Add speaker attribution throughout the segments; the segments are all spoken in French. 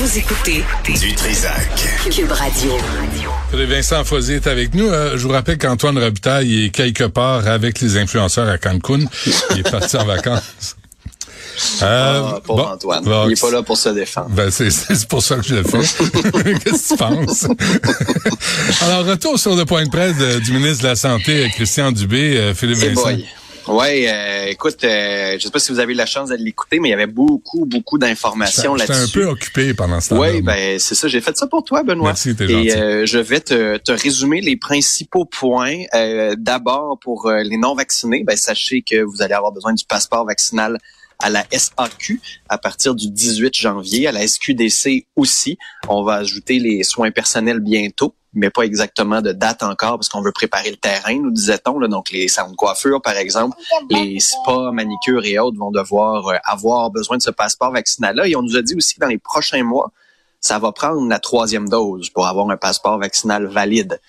Speaker 1: Vous écoutez
Speaker 2: Du Trisac.
Speaker 1: Cube Radio.
Speaker 3: Vincent Fozier est avec nous. Euh, je vous rappelle qu'Antoine Robitaille est quelque part avec les influenceurs à Cancun. Il est parti en vacances.
Speaker 4: Euh, ah, pauvre bon, Antoine. Bon, il est pas là pour se défendre.
Speaker 3: Ben, c'est, c'est pour ça que je le fais. Qu'est-ce que tu penses? Alors, retour sur le point de presse du ministre de la Santé, Christian Dubé, euh, Philippe Vincent.
Speaker 4: Oui, euh, écoute, euh, je sais pas si vous avez eu la chance de l'écouter, mais il y avait beaucoup, beaucoup d'informations là-dessus.
Speaker 3: J'étais un peu occupé pendant ce temps
Speaker 4: Oui, ben c'est ça. J'ai fait ça pour toi, Benoît.
Speaker 3: Merci, t'es
Speaker 4: Et euh, je vais te, te, résumer les principaux points. Euh, d'abord, pour les non-vaccinés, ben, sachez que vous allez avoir besoin du passeport vaccinal à la SAQ à partir du 18 janvier, à la SQDC aussi. On va ajouter les soins personnels bientôt mais pas exactement de date encore parce qu'on veut préparer le terrain, nous disait-on. Donc, les salons de coiffure, par exemple, les spas, manicures et autres vont devoir euh, avoir besoin de ce passeport vaccinal-là. Et on nous a dit aussi que dans les prochains mois, ça va prendre la troisième dose pour avoir un passeport vaccinal valide.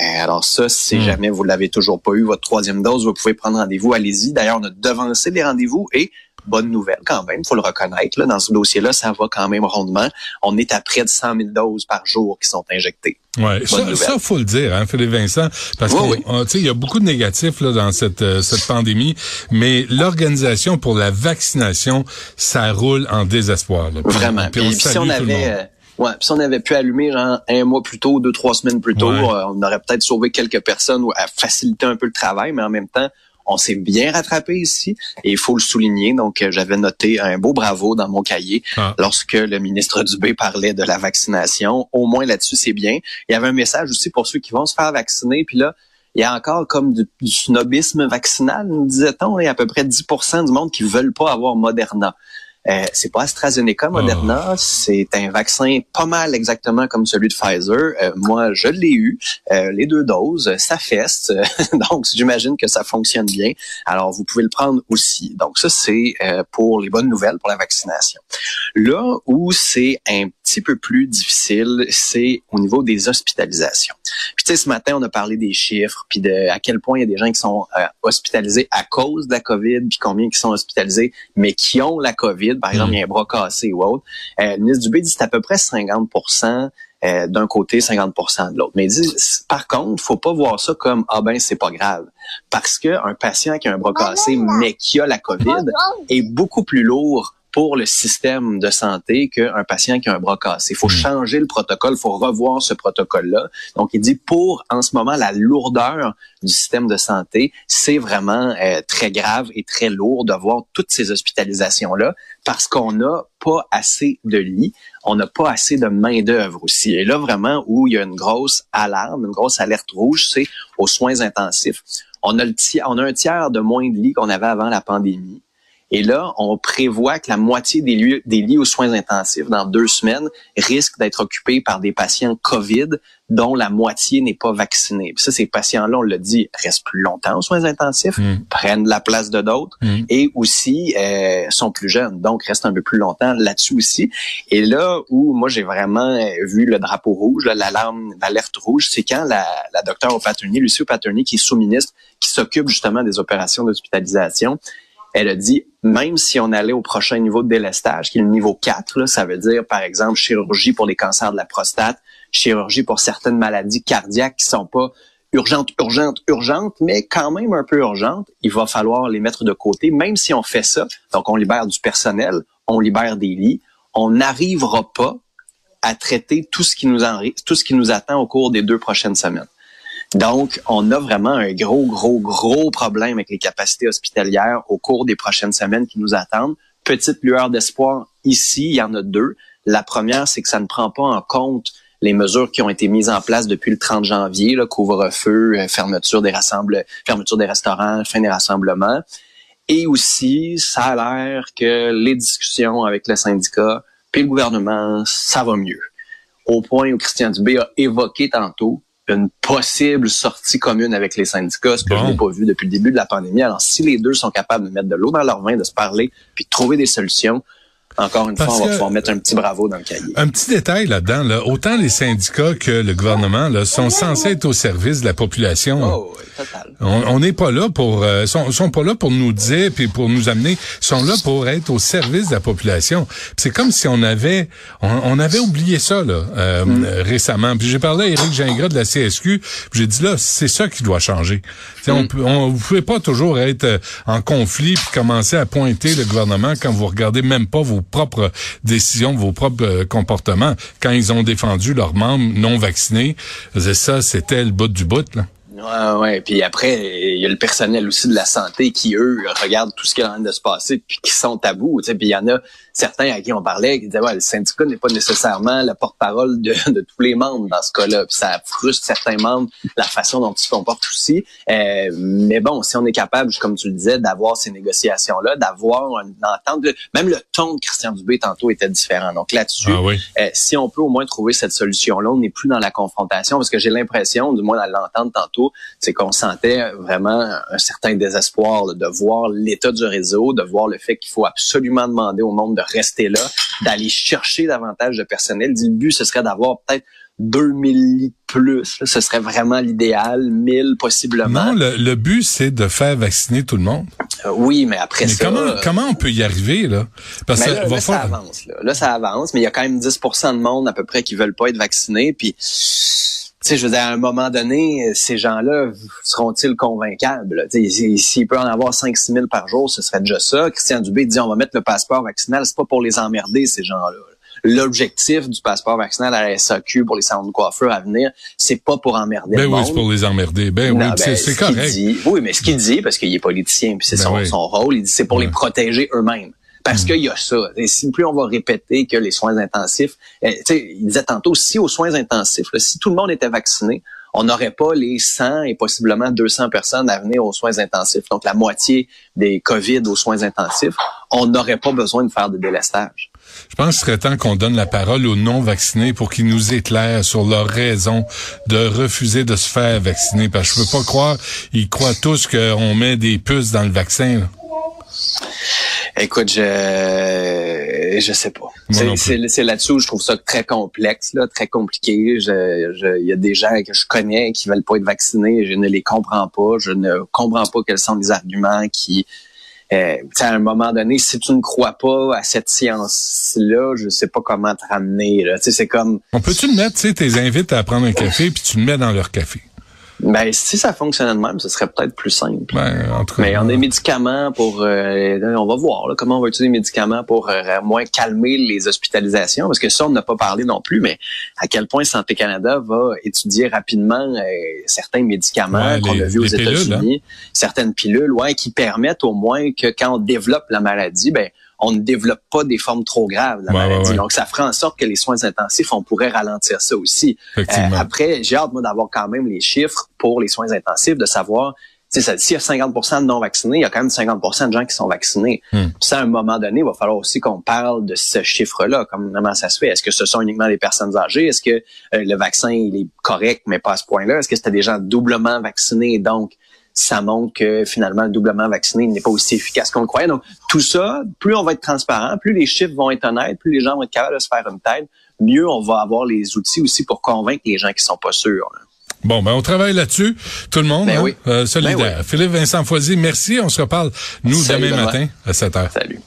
Speaker 4: Euh, alors ça, si hmm. jamais vous l'avez toujours pas eu, votre troisième dose, vous pouvez prendre rendez-vous, allez-y. D'ailleurs, on a devancé les rendez-vous et bonne nouvelle quand même, faut le reconnaître. Là, dans ce dossier-là, ça va quand même rondement. On est à près de 100 000 doses par jour qui sont injectées.
Speaker 3: Ouais, ça, ça, faut le dire, hein, Philippe Vincent, parce que il y a beaucoup de négatifs là dans cette euh, cette pandémie, mais l'organisation pour la vaccination, ça roule en désespoir.
Speaker 4: Vraiment. Puis, si on avait euh, Ouais, si on avait pu allumer genre, un mois plus tôt, deux, trois semaines plus tôt, euh, on aurait peut-être sauvé quelques personnes ou à faciliter un peu le travail, mais en même temps, on s'est bien rattrapé ici et il faut le souligner. Donc, euh, j'avais noté un beau bravo dans mon cahier ah. lorsque le ministre Dubé parlait de la vaccination. Au moins là-dessus, c'est bien. Il y avait un message aussi pour ceux qui vont se faire vacciner. Puis là, il y a encore comme du, snobisme vaccinal, disait-on. Il y a à peu près 10% du monde qui veulent pas avoir Moderna. Euh, c'est pas AstraZeneca, Moderna, ah. c'est un vaccin pas mal exactement comme celui de Pfizer. Euh, moi, je l'ai eu, euh, les deux doses, ça feste, donc j'imagine que ça fonctionne bien. Alors, vous pouvez le prendre aussi. Donc ça, c'est pour les bonnes nouvelles pour la vaccination. Là où c'est un petit peu plus difficile, c'est au niveau des hospitalisations. Puis tu sais, ce matin, on a parlé des chiffres, puis de à quel point il y a des gens qui sont hospitalisés à cause de la COVID, puis combien qui sont hospitalisés, mais qui ont la COVID par exemple, il y a un bras cassé ou autre. Euh, le ministre Dubé dit que c'est à peu près 50 euh, d'un côté, 50% de l'autre. Mais il dit, par contre, faut pas voir ça comme ah ben c'est pas grave, parce que un patient qui a un bras cassé mais qui a la COVID est beaucoup plus lourd pour le système de santé qu'un patient qui a un bras cassé. Il faut hmm. changer le protocole, il faut revoir ce protocole-là. Donc, il dit pour, en ce moment, la lourdeur du système de santé, c'est vraiment euh, très grave et très lourd de voir toutes ces hospitalisations-là parce qu'on n'a pas assez de lits, on n'a pas assez de main-d'œuvre aussi. Et là, vraiment, où il y a une grosse alarme, une grosse alerte rouge, c'est aux soins intensifs. On a, le on a un tiers de moins de lits qu'on avait avant la pandémie. Et là, on prévoit que la moitié des, lieux, des lits aux soins intensifs dans deux semaines risquent d'être occupés par des patients COVID dont la moitié n'est pas vaccinée. Puis ça, ces patients-là, on le dit, restent plus longtemps aux soins intensifs, mm. prennent la place de d'autres mm. et aussi euh, sont plus jeunes, donc restent un peu plus longtemps là-dessus aussi. Et là où moi j'ai vraiment vu le drapeau rouge, l'alarme, l'alerte rouge, c'est quand la, la docteure Opaturny, Lucie Opaturny, qui est sous-ministre, qui s'occupe justement des opérations d'hospitalisation, elle a dit, même si on allait au prochain niveau de délestage, qui est le niveau 4, ça veut dire, par exemple, chirurgie pour les cancers de la prostate, chirurgie pour certaines maladies cardiaques qui sont pas urgentes, urgentes, urgentes, mais quand même un peu urgentes, il va falloir les mettre de côté, même si on fait ça. Donc, on libère du personnel, on libère des lits, on n'arrivera pas à traiter tout ce qui nous en, tout ce qui nous attend au cours des deux prochaines semaines. Donc, on a vraiment un gros, gros, gros problème avec les capacités hospitalières au cours des prochaines semaines qui nous attendent. Petite lueur d'espoir ici, il y en a deux. La première, c'est que ça ne prend pas en compte les mesures qui ont été mises en place depuis le 30 janvier, le couvre-feu, euh, fermeture des rassembles, fermeture des restaurants, fin des rassemblements. Et aussi, ça a l'air que les discussions avec le syndicat puis le gouvernement, ça va mieux. Au point où Christian Dubé a évoqué tantôt une possible sortie commune avec les syndicats, ce que je n'ai pas vu depuis le début de la pandémie. Alors, si les deux sont capables de mettre de l'eau dans leur vin, de se parler, puis de trouver des solutions, encore une fois, on va pouvoir mettre un petit bravo dans le cahier.
Speaker 3: Un petit détail là-dedans, là, autant les syndicats que le gouvernement là, sont censés être au service de la population.
Speaker 4: Oh, total.
Speaker 3: On n'est pas là pour, euh, sont, sont pas là pour nous dire puis pour nous amener, sont là pour être au service de la population. C'est comme si on avait, on, avait oublié ça là euh, mm. récemment. Puis j'ai parlé à Éric Gingras de la CSQ, j'ai dit là, c'est ça qui doit changer. On, mm. peut, on, vous pouvez pas toujours être euh, en conflit puis commencer à pointer le gouvernement quand vous regardez même pas vos propres décisions, vos propres euh, comportements. Quand ils ont défendu leurs membres non vaccinés, ça, c'était le bout du bout là.
Speaker 4: Ouais, ouais. Puis après, il y a le personnel aussi de la santé qui, eux, regardent tout ce qui est en train de se passer puis qui sont tabous. Puis il y en a certains à qui on parlait qui disaient ouais, le syndicat n'est pas nécessairement la porte-parole de, de, tous les membres dans ce cas-là. Puis ça frustre certains membres la façon dont ils se comportent aussi. Euh, mais bon, si on est capable, comme tu le disais, d'avoir ces négociations-là, d'avoir une entente, même le ton de Christian Dubé tantôt était différent. Donc là-dessus, ah euh, si on peut au moins trouver cette solution-là, on n'est plus dans la confrontation parce que j'ai l'impression, du moins à l'entendre tantôt, c'est qu'on sentait vraiment un certain désespoir de voir l'état du réseau, de voir le fait qu'il faut absolument demander au monde de rester là, d'aller chercher davantage de personnel. Le but, ce serait d'avoir peut-être 2000 lits plus. Ce serait vraiment l'idéal, 1000 possiblement.
Speaker 3: Non, le, but, c'est de faire vacciner tout le monde.
Speaker 4: Euh, oui, mais après
Speaker 3: mais
Speaker 4: ça...
Speaker 3: Comment, euh, comment on peut y arriver, là?
Speaker 4: Parce que là, ça avance. Là. là. ça avance, mais il y a quand même 10 de monde à peu près qui veulent pas être vaccinés. Puis sais, je veux dire, à un moment donné, ces gens-là seront-ils convaincables? S'il peut en avoir 5-6 000 par jour, ce serait déjà ça. Christian Dubé dit on va mettre le passeport vaccinal. C'est pas pour les emmerder, ces gens-là. L'objectif du passeport vaccinal à la SAQ pour les salons de coiffeur à venir, c'est pas pour emmerder
Speaker 3: ben
Speaker 4: le
Speaker 3: oui, c'est pour les emmerder. Ben oui, c'est ben, correct.
Speaker 4: oui, mais ce qu'il dit, parce qu'il est politicien, puis c'est ben son, rôle, il dit c'est pour les protéger eux-mêmes. Parce mm. qu'il y a ça. Et si plus on va répéter que les soins intensifs, eh, il disait tantôt, si aux soins intensifs, si tout le monde était vacciné, on n'aurait pas les 100 et possiblement 200 personnes à venir aux soins intensifs. Donc, la moitié des COVID aux soins intensifs, on n'aurait pas besoin de faire de délestage.
Speaker 3: Je pense qu'il serait temps qu'on donne la parole aux non-vaccinés pour qu'ils nous éclairent sur leur raison de refuser de se faire vacciner. Parce que je peux pas croire, ils croient tous qu'on met des puces dans le vaccin.
Speaker 4: Écoute, je je sais pas. C'est là-dessus où je trouve ça très complexe, là, très compliqué. Il je, y a des gens que je connais qui veulent pas être vaccinés, je ne les comprends pas. Je ne comprends pas quels sont les arguments qui euh, à un moment donné, si tu ne crois pas à cette science-là, je sais pas comment te ramener. C'est comme.
Speaker 3: On peut-tu le mettre, tu sais, tes invites à prendre un café puis tu le mets dans leur café?
Speaker 4: Ben, si ça fonctionnait de même, ce serait peut-être plus simple.
Speaker 3: Ben, en tout cas,
Speaker 4: Mais on a des médicaments pour... Euh, on va voir là, comment on va utiliser des médicaments pour euh, moins calmer les hospitalisations, parce que ça, on n'a pas parlé non plus, mais à quel point Santé Canada va étudier rapidement euh, certains médicaments qu'on a vus aux hein. États-Unis, certaines pilules, ouais, qui permettent au moins que quand on développe la maladie, ben on ne développe pas des formes trop graves de la maladie. Donc, ça ferait en sorte que les soins intensifs, on pourrait ralentir ça aussi. Euh, après, j'ai hâte, moi, d'avoir quand même les chiffres pour les soins intensifs, de savoir s'il y a 50% de non-vaccinés, il y a quand même 50 de gens qui sont vaccinés. Hmm. Puis à un moment donné, il va falloir aussi qu'on parle de ce chiffre-là, comment ça se fait. Est-ce que ce sont uniquement les personnes âgées? Est-ce que euh, le vaccin il est correct, mais pas à ce point-là? Est-ce que c'était des gens doublement vaccinés, donc ça montre que finalement le doublement vacciné n'est pas aussi efficace qu'on le croyait. Donc tout ça, plus on va être transparent, plus les chiffres vont être honnêtes, plus les gens vont être capables de se faire une tête, mieux on va avoir les outils aussi pour convaincre les gens qui sont pas sûrs.
Speaker 3: Bon, ben on travaille là-dessus, tout le monde, ben hein? euh, solidaire. Ben Philippe Vincent Foisy, merci. On se reparle, nous, demain matin à 7 heures.
Speaker 4: Salut.